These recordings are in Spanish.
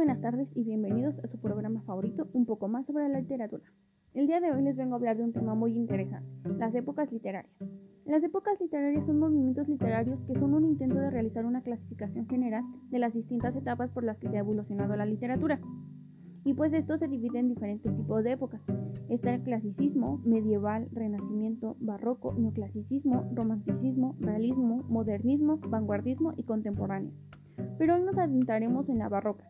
buenas tardes y bienvenidos a su programa favorito, un poco más sobre la literatura. El día de hoy les vengo a hablar de un tema muy interesante, las épocas literarias. Las épocas literarias son movimientos literarios que son un intento de realizar una clasificación general de las distintas etapas por las que se ha evolucionado la literatura. Y pues esto se divide en diferentes tipos de épocas. Está el clasicismo, medieval, renacimiento, barroco, neoclasicismo, romanticismo, realismo, modernismo, vanguardismo y contemporáneo. Pero hoy nos adentraremos en la barroca.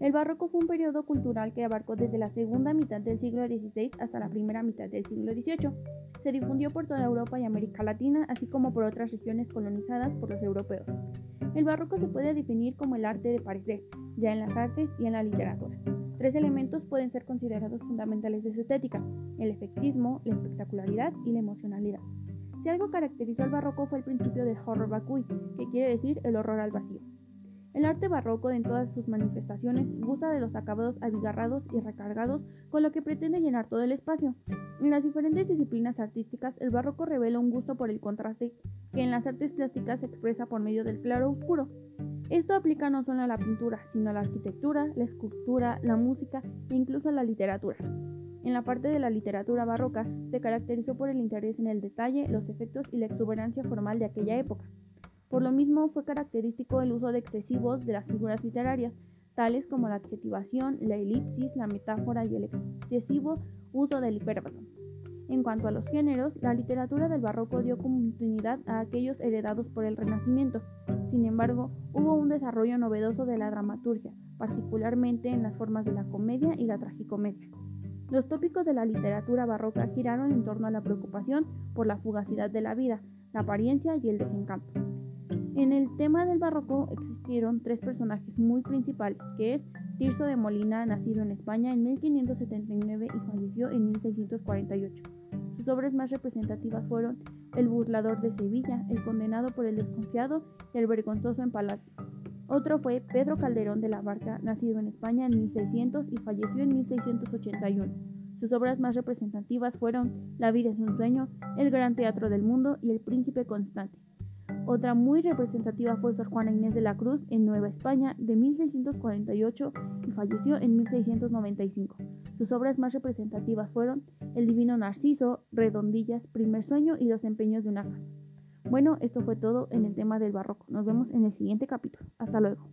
El barroco fue un periodo cultural que abarcó desde la segunda mitad del siglo XVI hasta la primera mitad del siglo XVIII. Se difundió por toda Europa y América Latina, así como por otras regiones colonizadas por los europeos. El barroco se puede definir como el arte de parecer, ya en las artes y en la literatura. Tres elementos pueden ser considerados fundamentales de su estética, el efectismo, la espectacularidad y la emocionalidad. Si algo caracterizó al barroco fue el principio del horror vacui, que quiere decir el horror al vacío. El arte barroco en todas sus manifestaciones gusta de los acabados abigarrados y recargados, con lo que pretende llenar todo el espacio. En las diferentes disciplinas artísticas, el barroco revela un gusto por el contraste que en las artes plásticas se expresa por medio del claro oscuro. Esto aplica no solo a la pintura, sino a la arquitectura, la escultura, la música e incluso a la literatura. En la parte de la literatura barroca se caracterizó por el interés en el detalle, los efectos y la exuberancia formal de aquella época. Por lo mismo fue característico el uso de excesivos de las figuras literarias, tales como la adjetivación, la elipsis, la metáfora y el excesivo uso del hipérbolo. En cuanto a los géneros, la literatura del barroco dio continuidad a aquellos heredados por el Renacimiento. Sin embargo, hubo un desarrollo novedoso de la dramaturgia, particularmente en las formas de la comedia y la tragicomedia. Los tópicos de la literatura barroca giraron en torno a la preocupación por la fugacidad de la vida, la apariencia y el desencanto. En el tema del barroco existieron tres personajes muy principales, que es Tirso de Molina, nacido en España en 1579 y falleció en 1648. Sus obras más representativas fueron El burlador de Sevilla, El condenado por el desconfiado y El vergonzoso en palacio. Otro fue Pedro Calderón de la Barca, nacido en España en 1600 y falleció en 1681. Sus obras más representativas fueron La vida es un sueño, El gran teatro del mundo y El príncipe constante. Otra muy representativa fue Sor Juana Inés de la Cruz en Nueva España de 1648 y falleció en 1695. Sus obras más representativas fueron El Divino Narciso, Redondillas, Primer Sueño y Los Empeños de una Casa. Bueno, esto fue todo en el tema del barroco. Nos vemos en el siguiente capítulo. Hasta luego.